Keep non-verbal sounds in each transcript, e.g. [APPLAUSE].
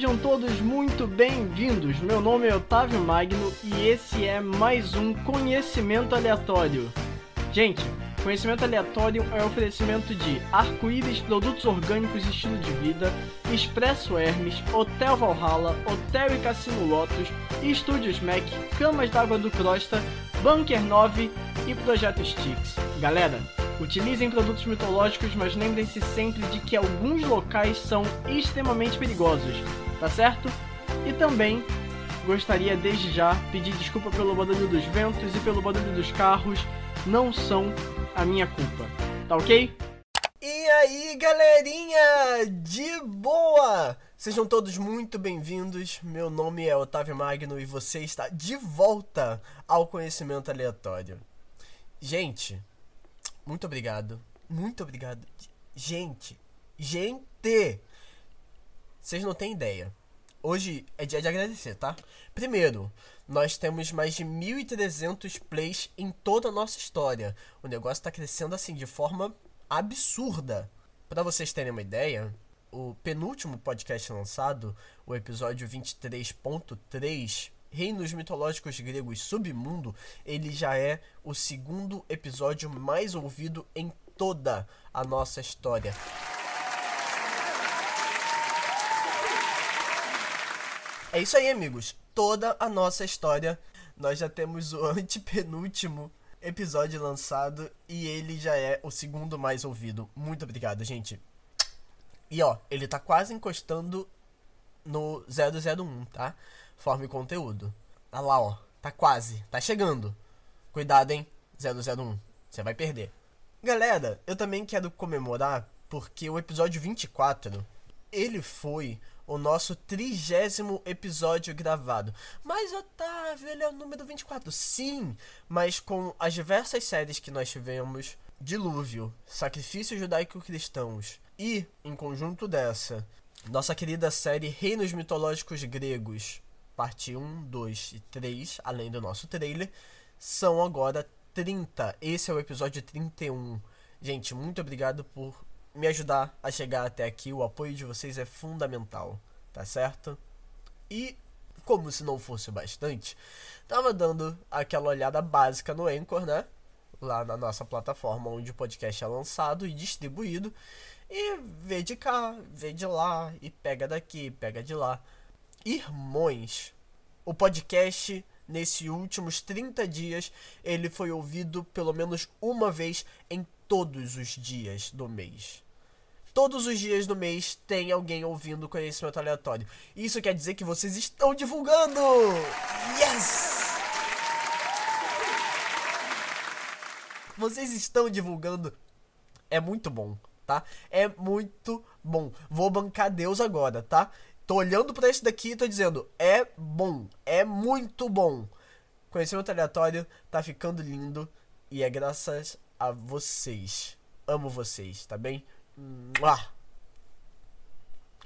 Sejam todos muito bem-vindos. Meu nome é Otávio Magno e esse é mais um Conhecimento Aleatório. Gente, Conhecimento Aleatório é oferecimento de Arco-Íris Produtos Orgânicos e Estilo de Vida, Expresso Hermes, Hotel Valhalla, Hotel e Cassino Lotus, Estúdios Mac, Camas d'Água do Crosta, Bunker 9 e Projeto Stix. Galera, Utilizem produtos mitológicos, mas lembrem-se sempre de que alguns locais são extremamente perigosos, tá certo? E também gostaria desde já pedir desculpa pelo barulho dos ventos e pelo barulho dos carros, não são a minha culpa, tá ok? E aí, galerinha, de boa! Sejam todos muito bem-vindos. Meu nome é Otávio Magno e você está de volta ao Conhecimento Aleatório. Gente, muito obrigado. Muito obrigado. Gente, gente, vocês não têm ideia. Hoje é dia de agradecer, tá? Primeiro, nós temos mais de 1.300 plays em toda a nossa história. O negócio tá crescendo assim de forma absurda. Para vocês terem uma ideia, o penúltimo podcast lançado, o episódio 23.3, Reinos Mitológicos Gregos Submundo, ele já é o segundo episódio mais ouvido em toda a nossa história. É isso aí, amigos. Toda a nossa história. Nós já temos o [LAUGHS] antepenúltimo episódio lançado e ele já é o segundo mais ouvido. Muito obrigado, gente. E ó, ele tá quase encostando no 001, tá? Forme conteúdo. Olha lá, ó. Tá quase. Tá chegando. Cuidado, hein? 001. Você vai perder. Galera, eu também quero comemorar porque o episódio 24, ele foi o nosso trigésimo episódio gravado. Mas, Otávio, ele é o número 24. Sim, mas com as diversas séries que nós tivemos, Dilúvio, Sacrifícios Judaico-Cristãos e, em conjunto dessa, nossa querida série Reinos Mitológicos Gregos, parte 1, 2 e 3, além do nosso trailer, são agora 30. Esse é o episódio 31. Gente, muito obrigado por me ajudar a chegar até aqui. O apoio de vocês é fundamental, tá certo? E como se não fosse bastante, tava dando aquela olhada básica no Anchor, né? Lá na nossa plataforma onde o podcast é lançado e distribuído. E vê de cá, vê de lá, e pega daqui, pega de lá. Irmãos, o podcast nesses últimos 30 dias, ele foi ouvido pelo menos uma vez em todos os dias do mês. Todos os dias do mês tem alguém ouvindo conhecimento aleatório. Isso quer dizer que vocês estão divulgando! Yes! Vocês estão divulgando. É muito bom, tá? É muito bom. Vou bancar Deus agora, tá? Tô olhando para esse daqui e tô dizendo, é bom, é muito bom. Conhecimento aleatório tá ficando lindo e é graças a vocês. Amo vocês, tá bem?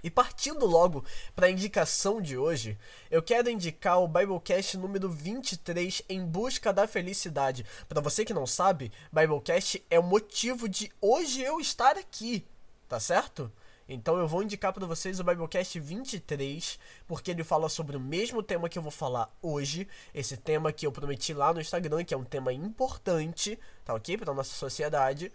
E partindo logo para a indicação de hoje, eu quero indicar o Biblecast número 23, Em Busca da Felicidade. Para você que não sabe, Biblecast é o motivo de hoje eu estar aqui, tá certo? Então eu vou indicar para vocês o Biblecast 23, porque ele fala sobre o mesmo tema que eu vou falar hoje, esse tema que eu prometi lá no Instagram, que é um tema importante, tá ok? Para nossa sociedade,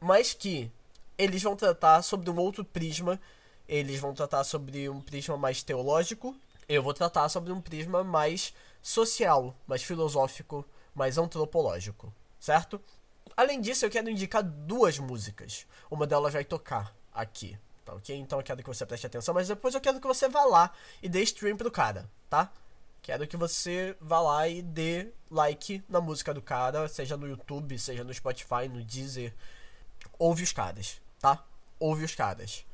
mas que eles vão tratar sobre um outro prisma, eles vão tratar sobre um prisma mais teológico, eu vou tratar sobre um prisma mais social, mais filosófico, mais antropológico, certo? Além disso, eu quero indicar duas músicas. Uma delas vai tocar aqui, tá ok? Então eu quero que você preste atenção, mas depois eu quero que você vá lá e dê stream pro cara, tá? Quero que você vá lá e dê like na música do cara, seja no YouTube, seja no Spotify, no Deezer. Ouve os caras, tá? Ouve os caras.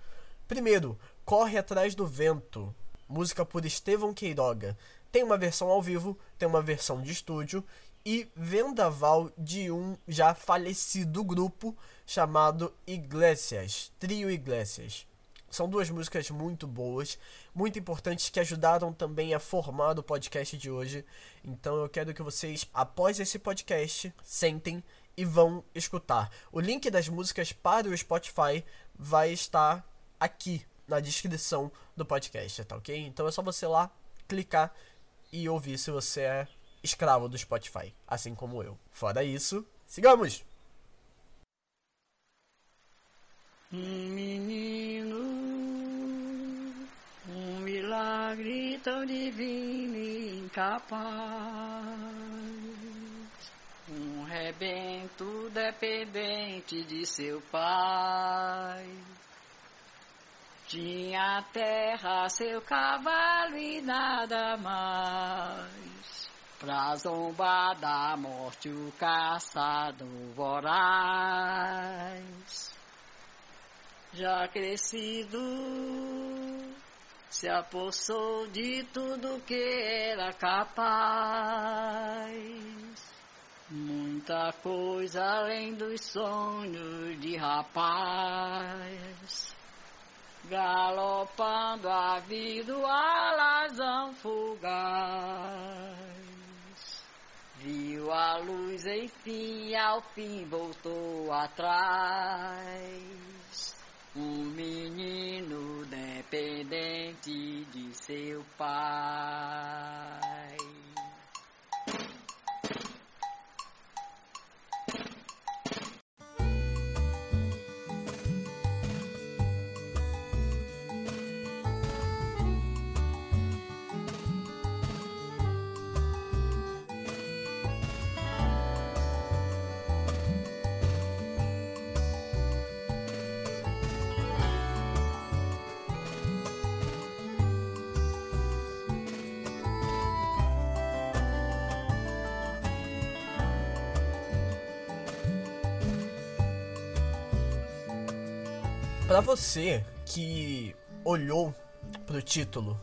Primeiro, Corre Atrás do Vento, música por Estevão Queiroga. Tem uma versão ao vivo, tem uma versão de estúdio e Vendaval de um já falecido grupo chamado Iglesias, Trio Iglesias. São duas músicas muito boas, muito importantes que ajudaram também a formar o podcast de hoje. Então eu quero que vocês, após esse podcast, sentem e vão escutar. O link das músicas para o Spotify vai estar aqui na descrição do podcast, tá ok? Então é só você lá clicar e ouvir se você é escravo do Spotify, assim como eu. Fora isso, sigamos! Um menino, um milagre tão divino e incapaz, um rebento dependente de seu pai. Tinha terra seu cavalo e nada mais. Pra zombar da morte o caçado voraz. Já crescido, se apossou de tudo que era capaz. Muita coisa além dos sonhos de rapaz. Galopando a vida, alazão fugaz. Viu a luz, enfim, ao fim voltou atrás. Um menino dependente de seu pai. Para você que olhou pro título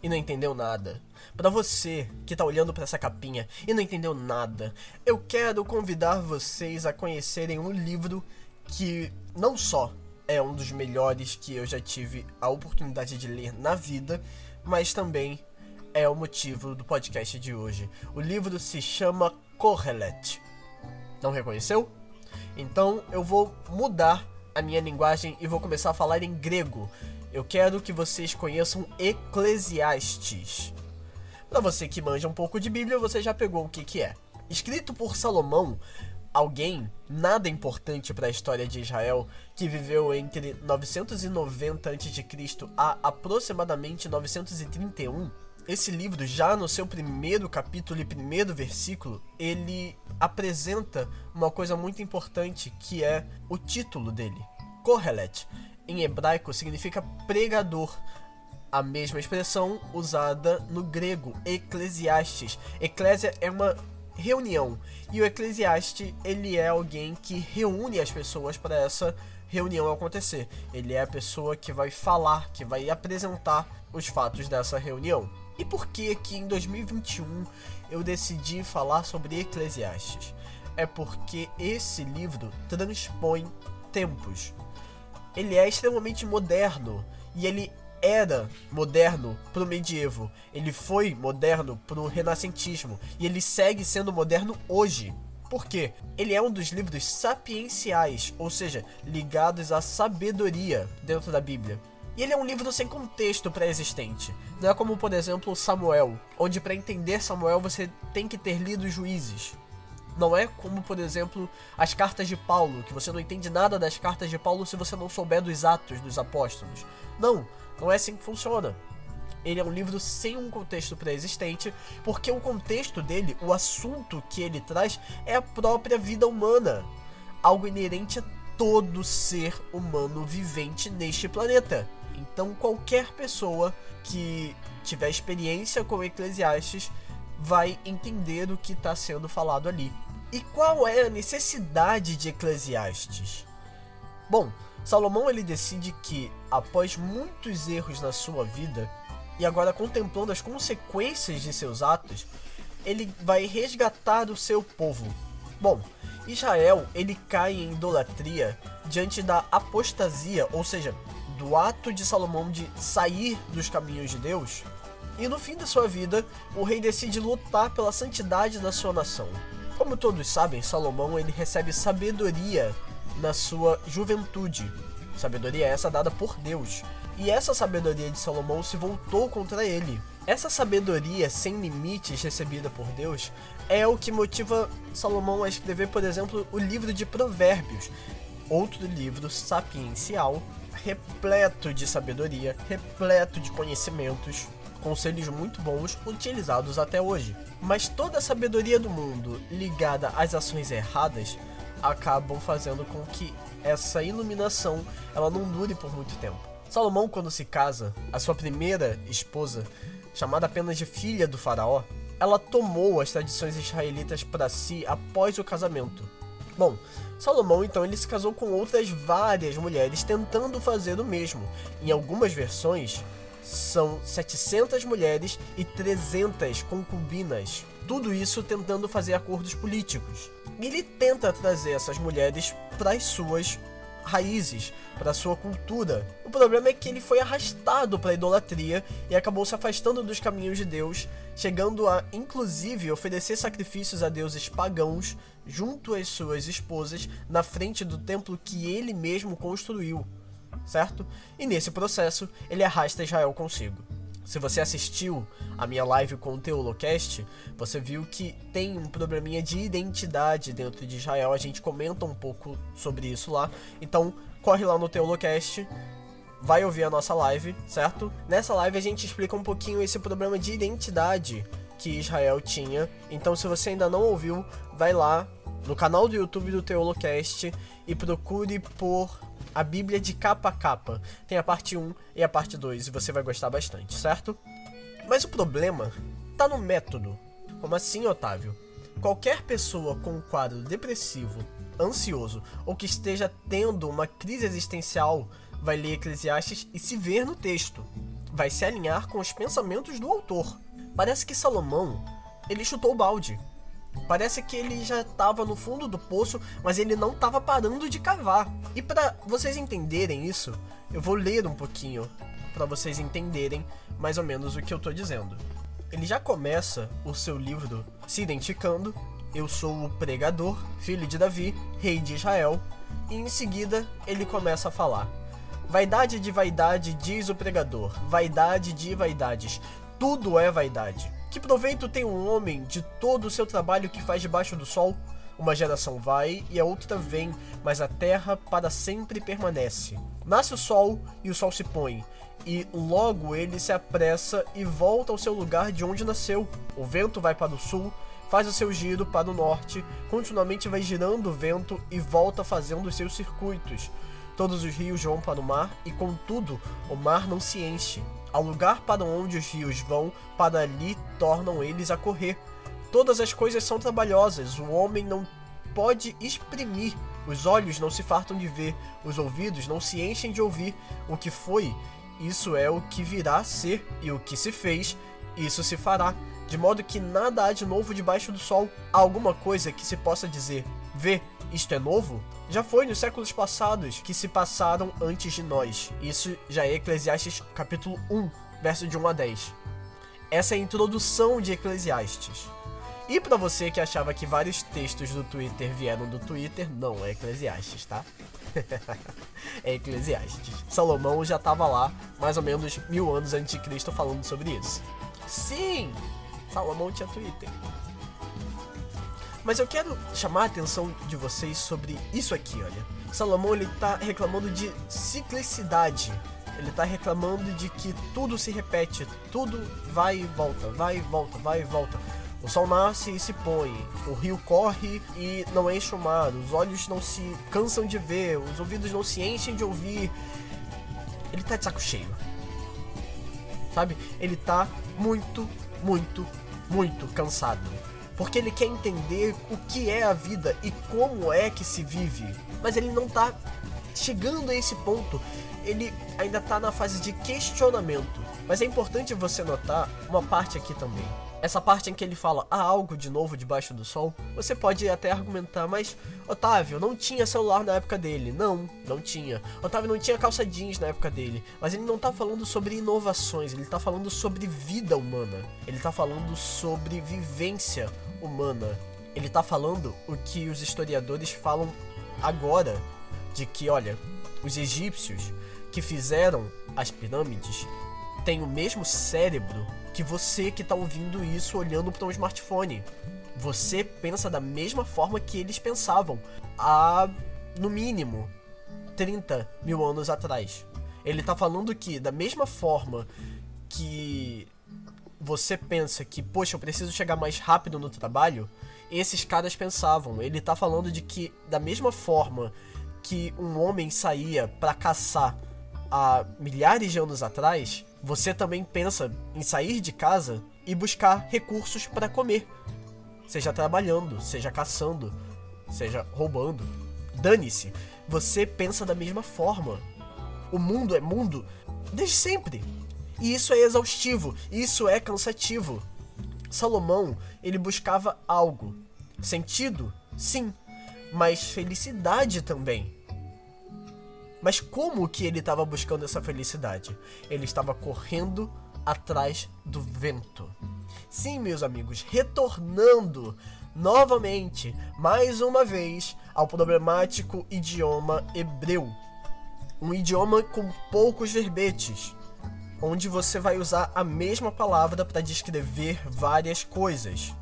e não entendeu nada, para você que tá olhando para essa capinha e não entendeu nada, eu quero convidar vocês a conhecerem um livro que não só é um dos melhores que eu já tive a oportunidade de ler na vida, mas também é o motivo do podcast de hoje. O livro se chama Kohelet. Não reconheceu? Então eu vou mudar a minha linguagem e vou começar a falar em grego. Eu quero que vocês conheçam Eclesiastes. Para você que manja um pouco de Bíblia, você já pegou o que, que é. Escrito por Salomão, alguém nada importante para a história de Israel, que viveu entre 990 a.C. a aproximadamente 931. Esse livro, já no seu primeiro capítulo e primeiro versículo, ele apresenta uma coisa muito importante que é o título dele. Kohelet, em hebraico, significa pregador. A mesma expressão usada no grego, eclesiastes. Eclésia é uma reunião e o eclesiaste ele é alguém que reúne as pessoas para essa reunião acontecer. Ele é a pessoa que vai falar, que vai apresentar os fatos dessa reunião. E por que que em 2021 eu decidi falar sobre Eclesiastes? É porque esse livro transpõe tempos. Ele é extremamente moderno e ele era moderno pro medievo, ele foi moderno pro renascentismo e ele segue sendo moderno hoje. Por quê? Ele é um dos livros sapienciais, ou seja, ligados à sabedoria dentro da Bíblia. E ele é um livro sem contexto pré-existente. Não é como, por exemplo, Samuel, onde para entender Samuel você tem que ter lido juízes. Não é como, por exemplo, as cartas de Paulo, que você não entende nada das cartas de Paulo se você não souber dos atos dos apóstolos. Não, não é assim que funciona. Ele é um livro sem um contexto pré-existente, porque o contexto dele, o assunto que ele traz, é a própria vida humana. Algo inerente a todo ser humano vivente neste planeta. Então, qualquer pessoa que tiver experiência com Eclesiastes vai entender o que está sendo falado ali. E qual é a necessidade de Eclesiastes? Bom, Salomão ele decide que, após muitos erros na sua vida, e agora contemplando as consequências de seus atos, ele vai resgatar o seu povo. Bom, Israel ele cai em idolatria diante da apostasia, ou seja, do ato de Salomão de sair dos caminhos de Deus. E no fim da sua vida, o rei decide lutar pela santidade da sua nação. Como todos sabem, Salomão ele recebe sabedoria na sua juventude. Sabedoria essa dada por Deus. E essa sabedoria de Salomão se voltou contra ele. Essa sabedoria sem limites recebida por Deus é o que motiva Salomão a escrever, por exemplo, o livro de Provérbios, outro livro sapiencial, repleto de sabedoria, repleto de conhecimentos, conselhos muito bons utilizados até hoje. Mas toda a sabedoria do mundo ligada às ações erradas acabam fazendo com que essa iluminação ela não dure por muito tempo. Salomão, quando se casa, a sua primeira esposa, chamada apenas de filha do faraó, ela tomou as tradições israelitas para si após o casamento. Bom, Salomão então ele se casou com outras várias mulheres tentando fazer o mesmo. Em algumas versões são 700 mulheres e 300 concubinas. Tudo isso tentando fazer acordos políticos. Ele tenta trazer essas mulheres para as suas raízes, para sua cultura. O problema é que ele foi arrastado para a idolatria e acabou se afastando dos caminhos de Deus, chegando a inclusive oferecer sacrifícios a deuses pagãos junto às suas esposas na frente do templo que ele mesmo construiu, certo? E nesse processo, ele arrasta Israel consigo. Se você assistiu a minha live com o Teolocast, você viu que tem um probleminha de identidade dentro de Israel. A gente comenta um pouco sobre isso lá. Então, corre lá no Teolocast, vai ouvir a nossa live, certo? Nessa live a gente explica um pouquinho esse problema de identidade que Israel tinha. Então, se você ainda não ouviu, vai lá no canal do YouTube do Teolocast e procure por a Bíblia de capa a capa. Tem a parte 1 e a parte 2 e você vai gostar bastante, certo? Mas o problema tá no método. Como assim, Otávio? Qualquer pessoa com um quadro depressivo, ansioso ou que esteja tendo uma crise existencial vai ler Eclesiastes e se ver no texto. Vai se alinhar com os pensamentos do autor. Parece que Salomão, ele chutou o balde. Parece que ele já estava no fundo do poço, mas ele não estava parando de cavar. E para vocês entenderem isso, eu vou ler um pouquinho para vocês entenderem mais ou menos o que eu estou dizendo. Ele já começa o seu livro se identificando: Eu sou o pregador, filho de Davi, rei de Israel. E em seguida ele começa a falar: Vaidade de vaidade, diz o pregador, vaidade de vaidades, tudo é vaidade. Que proveito tem um homem de todo o seu trabalho que faz debaixo do sol? Uma geração vai e a outra vem, mas a terra para sempre permanece. Nasce o sol e o sol se põe, e logo ele se apressa e volta ao seu lugar de onde nasceu. O vento vai para o sul, faz o seu giro para o norte, continuamente vai girando o vento e volta fazendo os seus circuitos. Todos os rios vão para o mar e, contudo, o mar não se enche. Ao lugar para onde os rios vão, para ali tornam eles a correr. Todas as coisas são trabalhosas, o homem não pode exprimir, os olhos não se fartam de ver, os ouvidos não se enchem de ouvir. O que foi, isso é o que virá a ser, e o que se fez, isso se fará. De modo que nada há de novo debaixo do sol. Há alguma coisa que se possa dizer, vê, isto é novo? Já foi nos séculos passados que se passaram antes de nós. Isso já é Eclesiastes capítulo 1, verso de 1 a 10. Essa é a introdução de Eclesiastes. E para você que achava que vários textos do Twitter vieram do Twitter, não, é Eclesiastes, tá? [LAUGHS] é Eclesiastes. Salomão já estava lá, mais ou menos mil anos antes de Cristo, falando sobre isso. Sim! Salomão tinha Twitter. Mas eu quero chamar a atenção de vocês sobre isso aqui, olha. Salomão ele tá reclamando de ciclicidade. Ele tá reclamando de que tudo se repete, tudo vai e volta, vai e volta, vai e volta. O sol nasce e se põe, o rio corre e não enche o mar, os olhos não se cansam de ver, os ouvidos não se enchem de ouvir. Ele tá de saco cheio. Sabe? Ele tá muito, muito, muito cansado porque ele quer entender o que é a vida e como é que se vive. Mas ele não tá chegando a esse ponto. Ele ainda tá na fase de questionamento. Mas é importante você notar uma parte aqui também. Essa parte em que ele fala há algo de novo debaixo do sol, você pode até argumentar, mas Otávio não tinha celular na época dele. Não, não tinha. Otávio não tinha calça jeans na época dele. Mas ele não tá falando sobre inovações, ele tá falando sobre vida humana. Ele tá falando sobre vivência humana. Ele tá falando o que os historiadores falam agora, de que, olha, os egípcios que fizeram as pirâmides têm o mesmo cérebro que você que está ouvindo isso olhando para um smartphone. Você pensa da mesma forma que eles pensavam há, no mínimo, 30 mil anos atrás. Ele tá falando que, da mesma forma que você pensa que, poxa, eu preciso chegar mais rápido no trabalho, esses caras pensavam. Ele tá falando de que, da mesma forma que um homem saía para caçar há milhares de anos atrás, você também pensa em sair de casa e buscar recursos para comer. Seja trabalhando, seja caçando, seja roubando. Dane-se, você pensa da mesma forma. O mundo é mundo desde sempre. E isso é exaustivo, isso é cansativo. Salomão, ele buscava algo. Sentido? Sim, mas felicidade também. Mas como que ele estava buscando essa felicidade? Ele estava correndo atrás do vento. Sim, meus amigos, retornando novamente, mais uma vez, ao problemático idioma hebreu. Um idioma com poucos verbetes, onde você vai usar a mesma palavra para descrever várias coisas.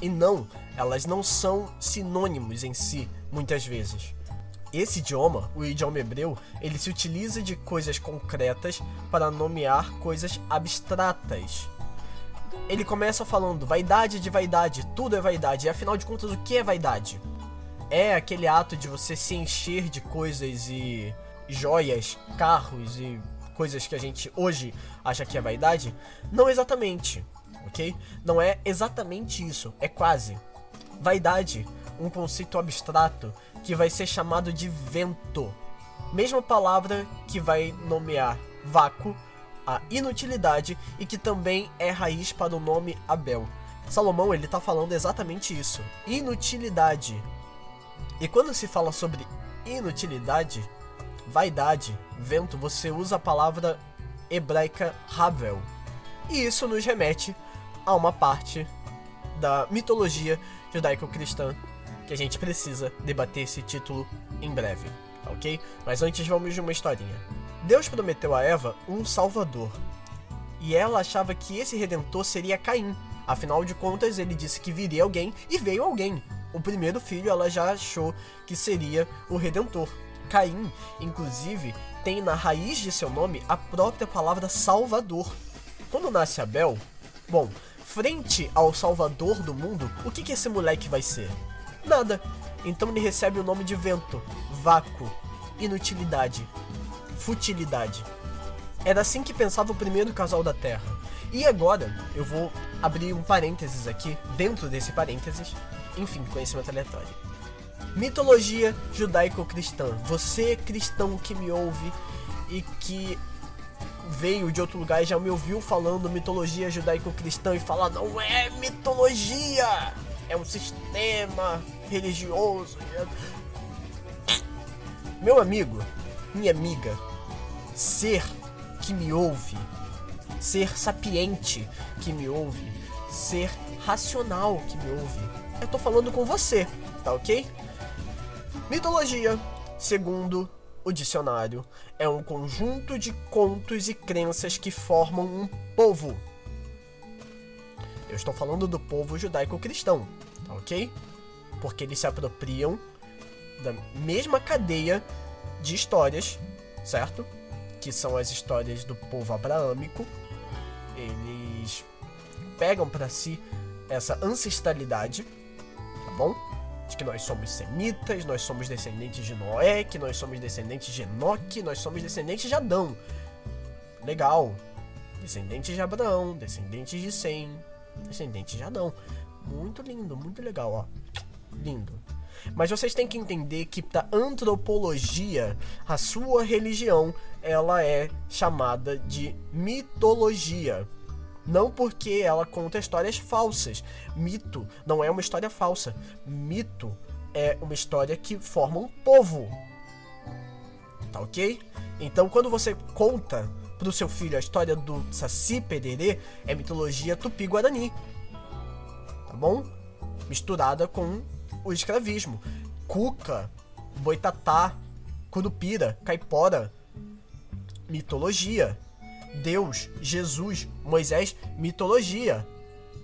E não, elas não são sinônimos em si, muitas vezes. Esse idioma, o idioma hebreu, ele se utiliza de coisas concretas para nomear coisas abstratas. Ele começa falando vaidade de vaidade, tudo é vaidade. E afinal de contas, o que é vaidade? É aquele ato de você se encher de coisas e joias, carros e coisas que a gente hoje acha que é vaidade? Não exatamente, ok? Não é exatamente isso, é quase. Vaidade, um conceito abstrato que vai ser chamado de vento. Mesma palavra que vai nomear vácuo, a inutilidade e que também é raiz para o nome Abel. Salomão ele está falando exatamente isso, inutilidade. E quando se fala sobre inutilidade, vaidade, vento, você usa a palavra hebraica Havel. E isso nos remete a uma parte da mitologia judaico-cristã que a gente precisa debater esse título em breve, ok? Mas antes vamos de uma historinha. Deus prometeu a Eva um salvador, e ela achava que esse redentor seria Caim. Afinal de contas, ele disse que viria alguém e veio alguém. O primeiro filho ela já achou que seria o redentor. Caim, inclusive, tem na raiz de seu nome a própria palavra Salvador. Quando nasce Abel, bom, frente ao Salvador do mundo, o que, que esse moleque vai ser? Nada. Então ele recebe o nome de vento, vácuo, inutilidade, futilidade. Era assim que pensava o primeiro casal da Terra. E agora eu vou abrir um parênteses aqui, dentro desse parênteses, enfim, conhecimento aleatório. Mitologia judaico-cristã. Você, cristão que me ouve e que veio de outro lugar e já me ouviu falando mitologia judaico-cristã e fala: não é mitologia! é um sistema religioso. Meu amigo, minha amiga, ser que me ouve, ser sapiente que me ouve, ser racional que me ouve, eu tô falando com você, tá ok? Mitologia, segundo o dicionário, é um conjunto de contos e crenças que formam um povo eu estou falando do povo judaico-cristão, tá ok? Porque eles se apropriam da mesma cadeia de histórias, certo? Que são as histórias do povo abraâmico. Eles pegam para si essa ancestralidade, tá bom? De que nós somos semitas, nós somos descendentes de Noé, que nós somos descendentes de Enoque, nós somos descendentes de Adão. Legal. Descendentes de Abraão, descendentes de Sem, Descendente já não. Muito lindo, muito legal, ó. Lindo. Mas vocês têm que entender que da antropologia, a sua religião, ela é chamada de mitologia. Não porque ela conta histórias falsas. Mito não é uma história falsa. Mito é uma história que forma um povo. Tá ok? Então quando você conta pro seu filho a história do Saci Pererê é mitologia tupi-guarani. Tá bom? Misturada com o escravismo. Cuca, boitatá, Curupira, Caipora, mitologia. Deus, Jesus, Moisés, mitologia.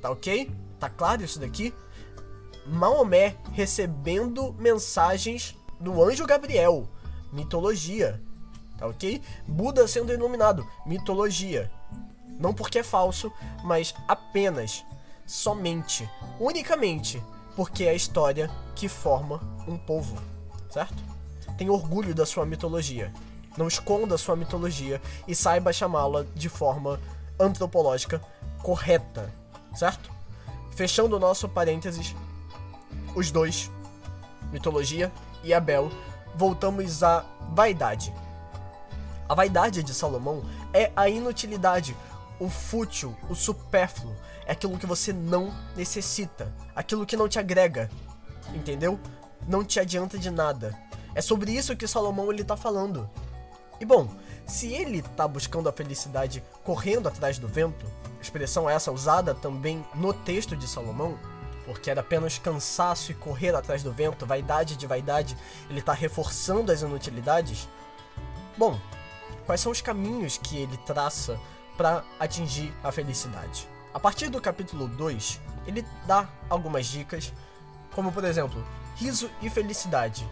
Tá ok? Tá claro isso daqui? Maomé recebendo mensagens do anjo Gabriel, mitologia. Tá ok? Buda sendo iluminado, mitologia. Não porque é falso, mas apenas, somente, unicamente, porque é a história que forma um povo, certo? Tenha orgulho da sua mitologia. Não esconda sua mitologia e saiba chamá-la de forma antropológica correta, certo? Fechando o nosso parênteses, os dois, mitologia e Abel, voltamos à vaidade. A vaidade de Salomão é a inutilidade, o fútil, o supérfluo, é aquilo que você não necessita, aquilo que não te agrega, entendeu? Não te adianta de nada. É sobre isso que Salomão ele tá falando. E bom, se ele tá buscando a felicidade correndo atrás do vento, expressão essa usada também no texto de Salomão, porque era apenas cansaço e correr atrás do vento, vaidade de vaidade, ele tá reforçando as inutilidades. Bom, quais são os caminhos que ele traça para atingir a felicidade? A partir do capítulo 2, ele dá algumas dicas, como por exemplo, riso e felicidade.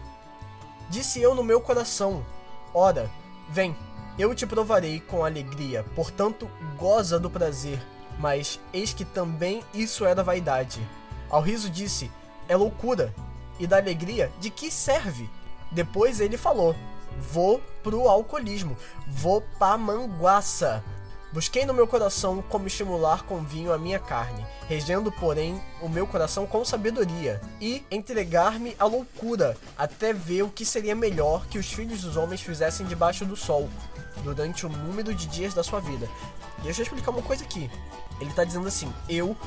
Disse eu no meu coração: Ora, vem, eu te provarei com alegria, portanto, goza do prazer. Mas eis que também isso era vaidade. Ao riso disse: É loucura. E da alegria, de que serve? Depois ele falou: Vou pro alcoolismo, vou pra manguaça. Busquei no meu coração como estimular com vinho a minha carne, regendo, porém, o meu coração com sabedoria, e entregar-me à loucura, até ver o que seria melhor que os filhos dos homens fizessem debaixo do sol, durante o número de dias da sua vida. Deixa eu explicar uma coisa aqui. Ele está dizendo assim: eu,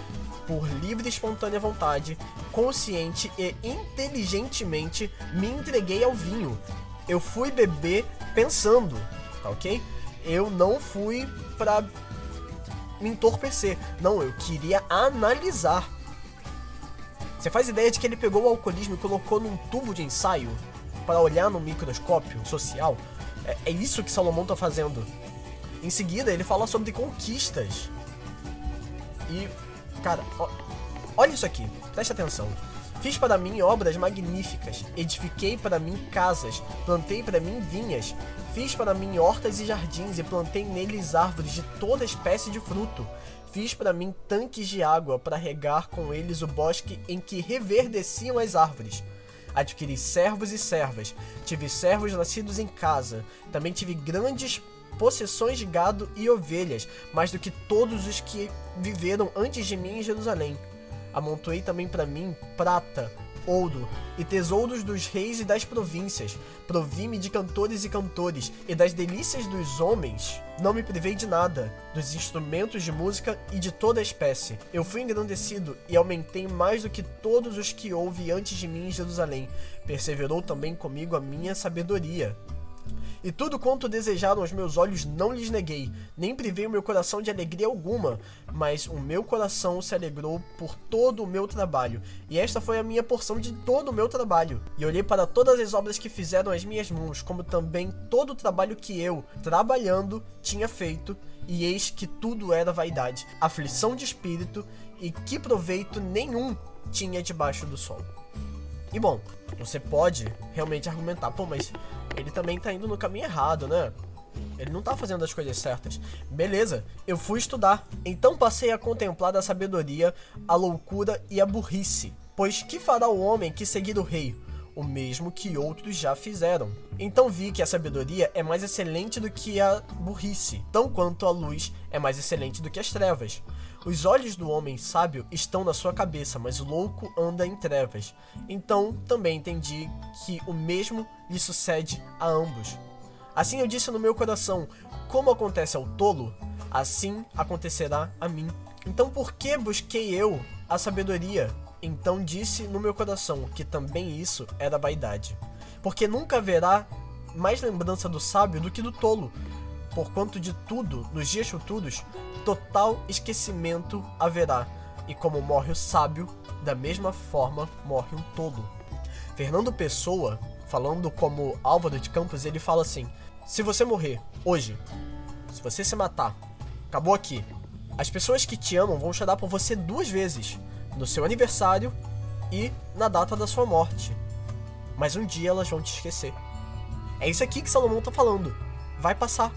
por livre e espontânea vontade, consciente e inteligentemente, me entreguei ao vinho. Eu fui beber pensando, tá ok? Eu não fui pra me entorpecer. Não, eu queria analisar. Você faz ideia de que ele pegou o alcoolismo e colocou num tubo de ensaio para olhar no microscópio social? É, é isso que Salomão tá fazendo. Em seguida, ele fala sobre conquistas. E, cara, ó, olha isso aqui, preste atenção. Fiz para mim obras magníficas, edifiquei para mim casas, plantei para mim vinhas, fiz para mim hortas e jardins e plantei neles árvores de toda espécie de fruto. Fiz para mim tanques de água para regar com eles o bosque em que reverdeciam as árvores. Adquiri servos e servas, tive servos nascidos em casa, também tive grandes possessões de gado e ovelhas, mais do que todos os que viveram antes de mim em Jerusalém. Amontoei também para mim prata, ouro e tesouros dos reis e das províncias. Provi-me de cantores e cantores, e das delícias dos homens não me privei de nada, dos instrumentos de música e de toda espécie. Eu fui engrandecido e aumentei mais do que todos os que houve antes de mim em Jerusalém. Perseverou também comigo a minha sabedoria. E tudo quanto desejaram os meus olhos não lhes neguei, nem privei o meu coração de alegria alguma, mas o meu coração se alegrou por todo o meu trabalho, e esta foi a minha porção de todo o meu trabalho. E olhei para todas as obras que fizeram as minhas mãos, como também todo o trabalho que eu, trabalhando, tinha feito, e eis que tudo era vaidade, aflição de espírito, e que proveito nenhum tinha debaixo do sol. E bom, você pode realmente argumentar, pô, mas ele também tá indo no caminho errado, né? Ele não tá fazendo as coisas certas. Beleza, eu fui estudar. Então passei a contemplar a sabedoria, a loucura e a burrice. Pois que fará o homem que seguir o rei? O mesmo que outros já fizeram. Então vi que a sabedoria é mais excelente do que a burrice, tão quanto a luz é mais excelente do que as trevas. Os olhos do homem sábio estão na sua cabeça, mas o louco anda em trevas. Então também entendi que o mesmo lhe sucede a ambos. Assim eu disse no meu coração: como acontece ao tolo, assim acontecerá a mim. Então por que busquei eu a sabedoria? Então disse no meu coração que também isso era vaidade. Porque nunca haverá mais lembrança do sábio do que do tolo, porquanto de tudo, nos dias futuros, total esquecimento haverá, e como morre o sábio, da mesma forma morre um tolo. Fernando Pessoa falando como Álvaro de Campos, ele fala assim: se você morrer hoje, se você se matar, acabou aqui. As pessoas que te amam vão chorar por você duas vezes: no seu aniversário e na data da sua morte. Mas um dia elas vão te esquecer. É isso aqui que Salomão tá falando. Vai passar.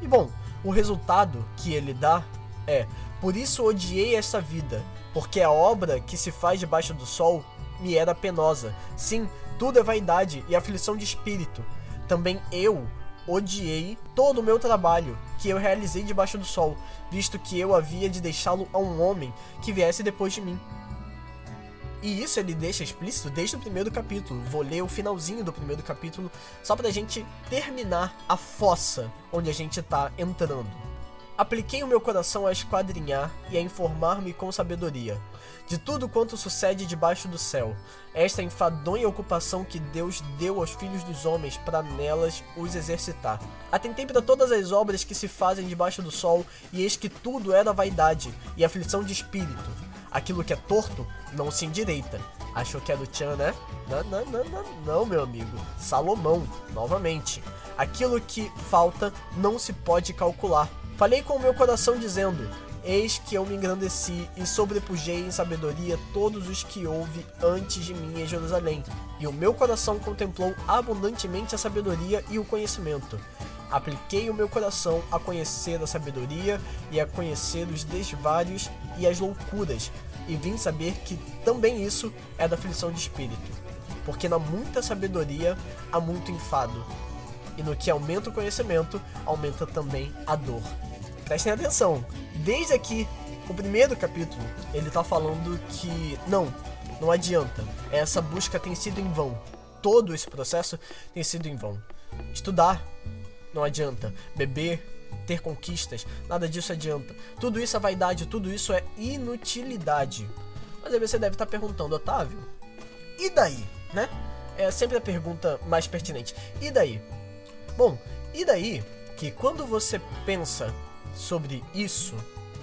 E bom, o resultado que ele dá é: Por isso odiei esta vida, porque a obra que se faz debaixo do sol me era penosa. Sim, tudo é vaidade e aflição de espírito. Também eu odiei todo o meu trabalho que eu realizei debaixo do sol, visto que eu havia de deixá-lo a um homem que viesse depois de mim. E isso ele deixa explícito desde o primeiro capítulo. Vou ler o finalzinho do primeiro capítulo só pra gente terminar a fossa onde a gente tá entrando. Apliquei o meu coração a esquadrinhar e a informar-me com sabedoria de tudo quanto sucede debaixo do céu. Esta enfadonha ocupação que Deus deu aos filhos dos homens para nelas os exercitar. Atentei para todas as obras que se fazem debaixo do sol, e eis que tudo era vaidade e aflição de espírito. Aquilo que é torto não se endireita. Achou que é do Tchan, né? Não, não, não, não, não, meu amigo. Salomão, novamente. Aquilo que falta não se pode calcular. Falei com o meu coração dizendo: Eis que eu me engrandeci e sobrepujei em sabedoria todos os que houve antes de mim em Jerusalém. E o meu coração contemplou abundantemente a sabedoria e o conhecimento. Apliquei o meu coração a conhecer a sabedoria e a conhecer os desvários e as loucuras, e vim saber que também isso é da aflição de espírito. Porque na muita sabedoria há muito enfado, e no que aumenta o conhecimento, aumenta também a dor prestem atenção. Desde aqui, o primeiro capítulo, ele tá falando que não, não adianta. Essa busca tem sido em vão. Todo esse processo tem sido em vão. Estudar não adianta. Beber, ter conquistas, nada disso adianta. Tudo isso é vaidade, tudo isso é inutilidade. Mas aí você deve estar perguntando, Otávio, e daí, né? É sempre a pergunta mais pertinente. E daí? Bom, e daí que quando você pensa sobre isso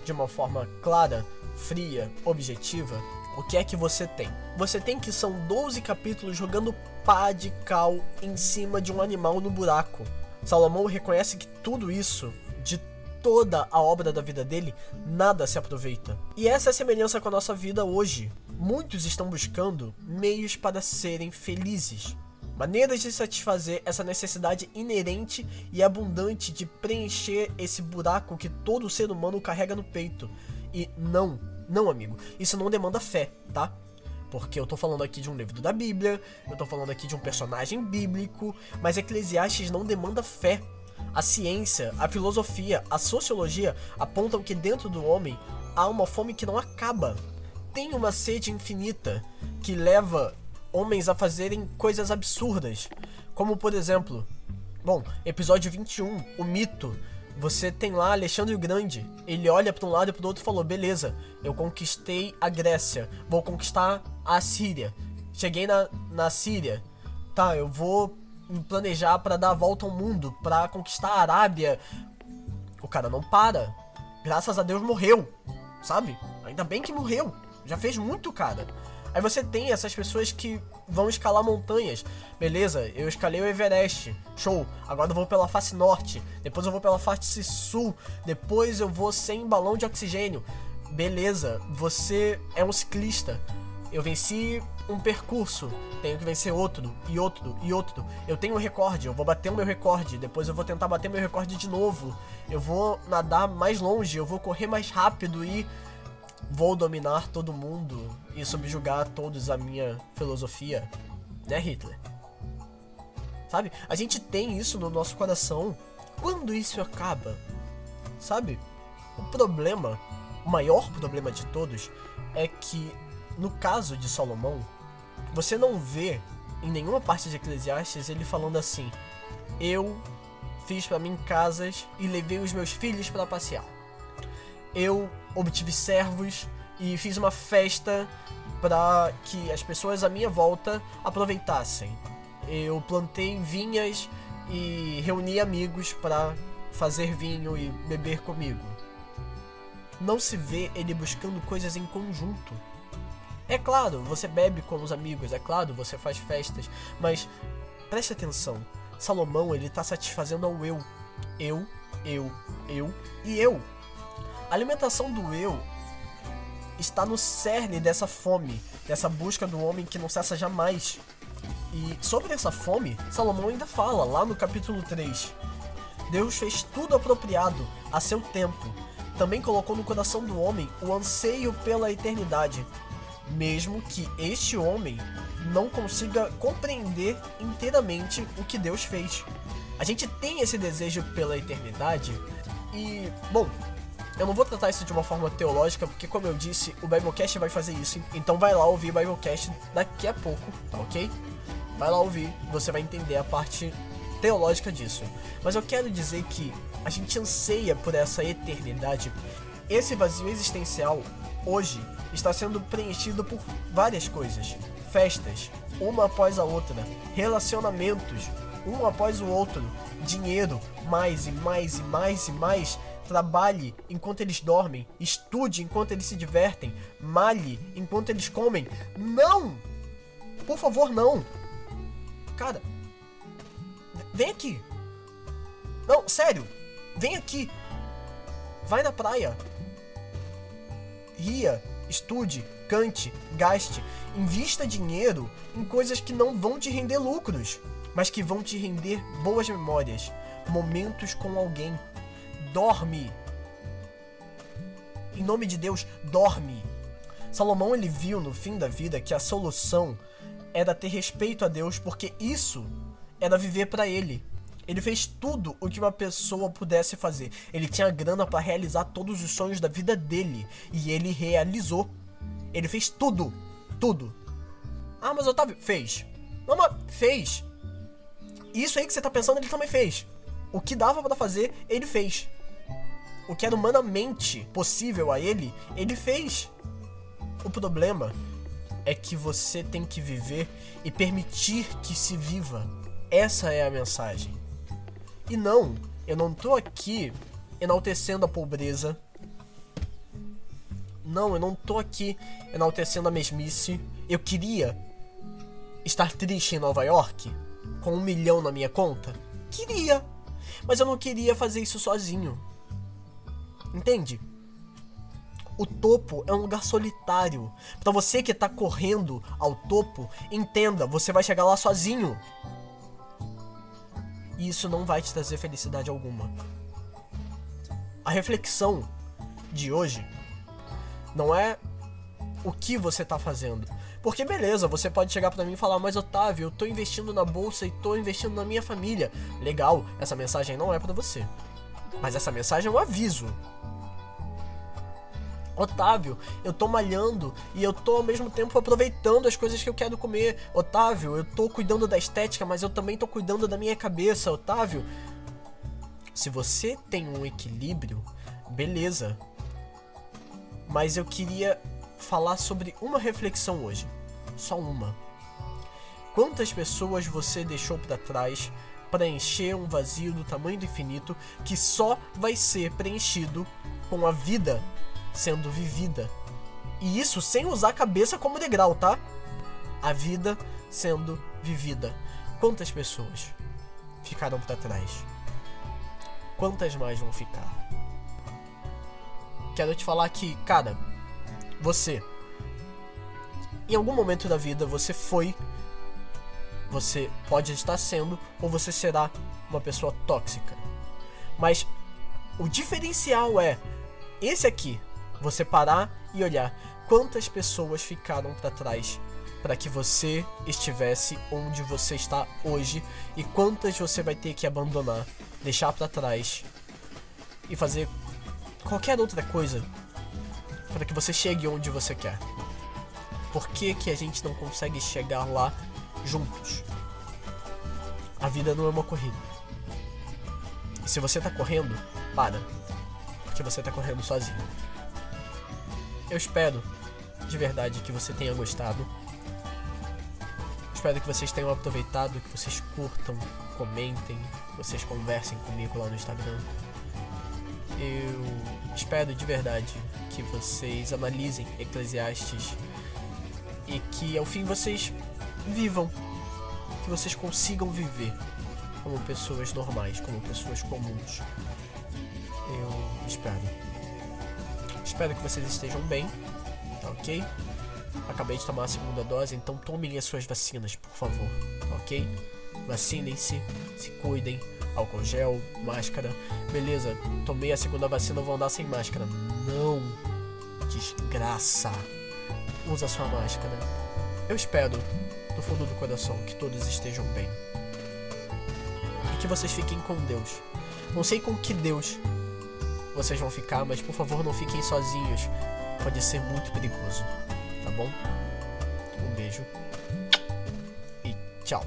de uma forma clara, fria, objetiva, o que é que você tem? Você tem que são 12 capítulos jogando pá de cal em cima de um animal no buraco. Salomão reconhece que tudo isso, de toda a obra da vida dele, nada se aproveita. E essa é a semelhança com a nossa vida hoje. Muitos estão buscando meios para serem felizes maneiras de satisfazer essa necessidade inerente e abundante de preencher esse buraco que todo ser humano carrega no peito. E não, não, amigo, isso não demanda fé, tá? Porque eu tô falando aqui de um livro da Bíblia, eu tô falando aqui de um personagem bíblico, mas Eclesiastes não demanda fé. A ciência, a filosofia, a sociologia apontam que dentro do homem há uma fome que não acaba. Tem uma sede infinita que leva homens a fazerem coisas absurdas. Como, por exemplo, bom, episódio 21, o mito. Você tem lá Alexandre o Grande. Ele olha para um lado e para o outro e falou: beleza, eu conquistei a Grécia, vou conquistar a Síria. Cheguei na, na Síria, tá, eu vou planejar para dar a volta ao mundo, para conquistar a Arábia. O cara não para. Graças a Deus morreu, sabe? Ainda bem que morreu. Já fez muito, cara. Aí você tem essas pessoas que vão escalar montanhas. Beleza, eu escalei o Everest. Show. Agora eu vou pela face norte. Depois eu vou pela face sul. Depois eu vou sem balão de oxigênio. Beleza, você é um ciclista. Eu venci um percurso, tenho que vencer outro, e outro, e outro. Eu tenho um recorde, eu vou bater o meu recorde, depois eu vou tentar bater meu recorde de novo. Eu vou nadar mais longe, eu vou correr mais rápido e vou dominar todo mundo e subjugar todos a minha filosofia, né, Hitler? Sabe? A gente tem isso no nosso coração. Quando isso acaba? Sabe? O problema, o maior problema de todos, é que no caso de Salomão, você não vê em nenhuma parte de Eclesiastes ele falando assim: Eu fiz para mim casas e levei os meus filhos para passear. Eu obtive servos e fiz uma festa para que as pessoas à minha volta aproveitassem. Eu plantei vinhas e reuni amigos para fazer vinho e beber comigo. Não se vê ele buscando coisas em conjunto. É claro, você bebe com os amigos, é claro, você faz festas, mas preste atenção. Salomão, ele tá satisfazendo ao eu. Eu, eu, eu e eu. A alimentação do eu está no cerne dessa fome, dessa busca do homem que não cessa jamais. E sobre essa fome, Salomão ainda fala lá no capítulo 3. Deus fez tudo apropriado a seu tempo. Também colocou no coração do homem o anseio pela eternidade, mesmo que este homem não consiga compreender inteiramente o que Deus fez. A gente tem esse desejo pela eternidade e, bom, eu não vou tratar isso de uma forma teológica, porque como eu disse, o Biblecast vai fazer isso. Então vai lá ouvir o Biblecast daqui a pouco, tá ok? Vai lá ouvir, você vai entender a parte teológica disso. Mas eu quero dizer que a gente anseia por essa eternidade. Esse vazio existencial, hoje, está sendo preenchido por várias coisas. Festas, uma após a outra, relacionamentos, um após o outro, dinheiro, mais e mais e mais e mais. Trabalhe enquanto eles dormem, estude enquanto eles se divertem, malhe enquanto eles comem. Não! Por favor, não! Cara, vem aqui. Não, sério, vem aqui. Vai na praia. Ria, estude, cante, gaste, invista dinheiro em coisas que não vão te render lucros, mas que vão te render boas memórias, momentos com alguém. Dorme. Em nome de Deus, dorme. Salomão ele viu no fim da vida que a solução era ter respeito a Deus, porque isso era viver para ele. Ele fez tudo o que uma pessoa pudesse fazer. Ele tinha grana para realizar todos os sonhos da vida dele e ele realizou. Ele fez tudo, tudo. Ah, mas Otávio fez. Não, mas fez. Isso aí que você tá pensando, ele também fez. O que dava para fazer, ele fez. O que era humanamente possível a ele, ele fez. O problema é que você tem que viver e permitir que se viva. Essa é a mensagem. E não, eu não tô aqui enaltecendo a pobreza. Não, eu não tô aqui enaltecendo a mesmice. Eu queria estar triste em Nova York com um milhão na minha conta. Queria, mas eu não queria fazer isso sozinho. Entende? O topo é um lugar solitário. Para você que tá correndo ao topo, entenda, você vai chegar lá sozinho e isso não vai te trazer felicidade alguma. A reflexão de hoje não é o que você está fazendo. Porque beleza, você pode chegar para mim e falar, mas Otávio, eu tô investindo na bolsa e tô investindo na minha família. Legal, essa mensagem não é para você. Mas essa mensagem é um aviso. Otávio, eu tô malhando e eu tô ao mesmo tempo aproveitando as coisas que eu quero comer. Otávio, eu tô cuidando da estética, mas eu também tô cuidando da minha cabeça. Otávio, se você tem um equilíbrio, beleza. Mas eu queria falar sobre uma reflexão hoje. Só uma. Quantas pessoas você deixou para trás para encher um vazio do tamanho do infinito que só vai ser preenchido com a vida sendo vivida. E isso sem usar a cabeça como degrau, tá? A vida sendo vivida. Quantas pessoas ficaram para trás? Quantas mais vão ficar? Quero te falar que, cara, você em algum momento da vida você foi você pode estar sendo ou você será uma pessoa tóxica. Mas o diferencial é esse aqui você parar e olhar quantas pessoas ficaram para trás para que você estivesse onde você está hoje e quantas você vai ter que abandonar, deixar para trás e fazer qualquer outra coisa para que você chegue onde você quer. Por que, que a gente não consegue chegar lá juntos? A vida não é uma corrida. Se você tá correndo, para. Porque você tá correndo sozinho. Eu espero de verdade que você tenha gostado. Espero que vocês tenham aproveitado, que vocês curtam, comentem, que vocês conversem comigo lá no Instagram. Eu espero de verdade que vocês analisem Eclesiastes e que ao fim vocês vivam. que vocês consigam viver como pessoas normais, como pessoas comuns. Eu espero. Espero que vocês estejam bem, tá ok? Acabei de tomar a segunda dose, então tomem as suas vacinas, por favor, tá ok? Vacinem-se, se cuidem, álcool gel, máscara. Beleza, tomei a segunda vacina, vou andar sem máscara. Não! Desgraça! Usa sua máscara. Eu espero, do fundo do coração, que todos estejam bem. E que vocês fiquem com Deus. Não sei com que Deus vocês vão ficar, mas por favor não fiquem sozinhos. Pode ser muito perigoso, tá bom? Um beijo e tchau.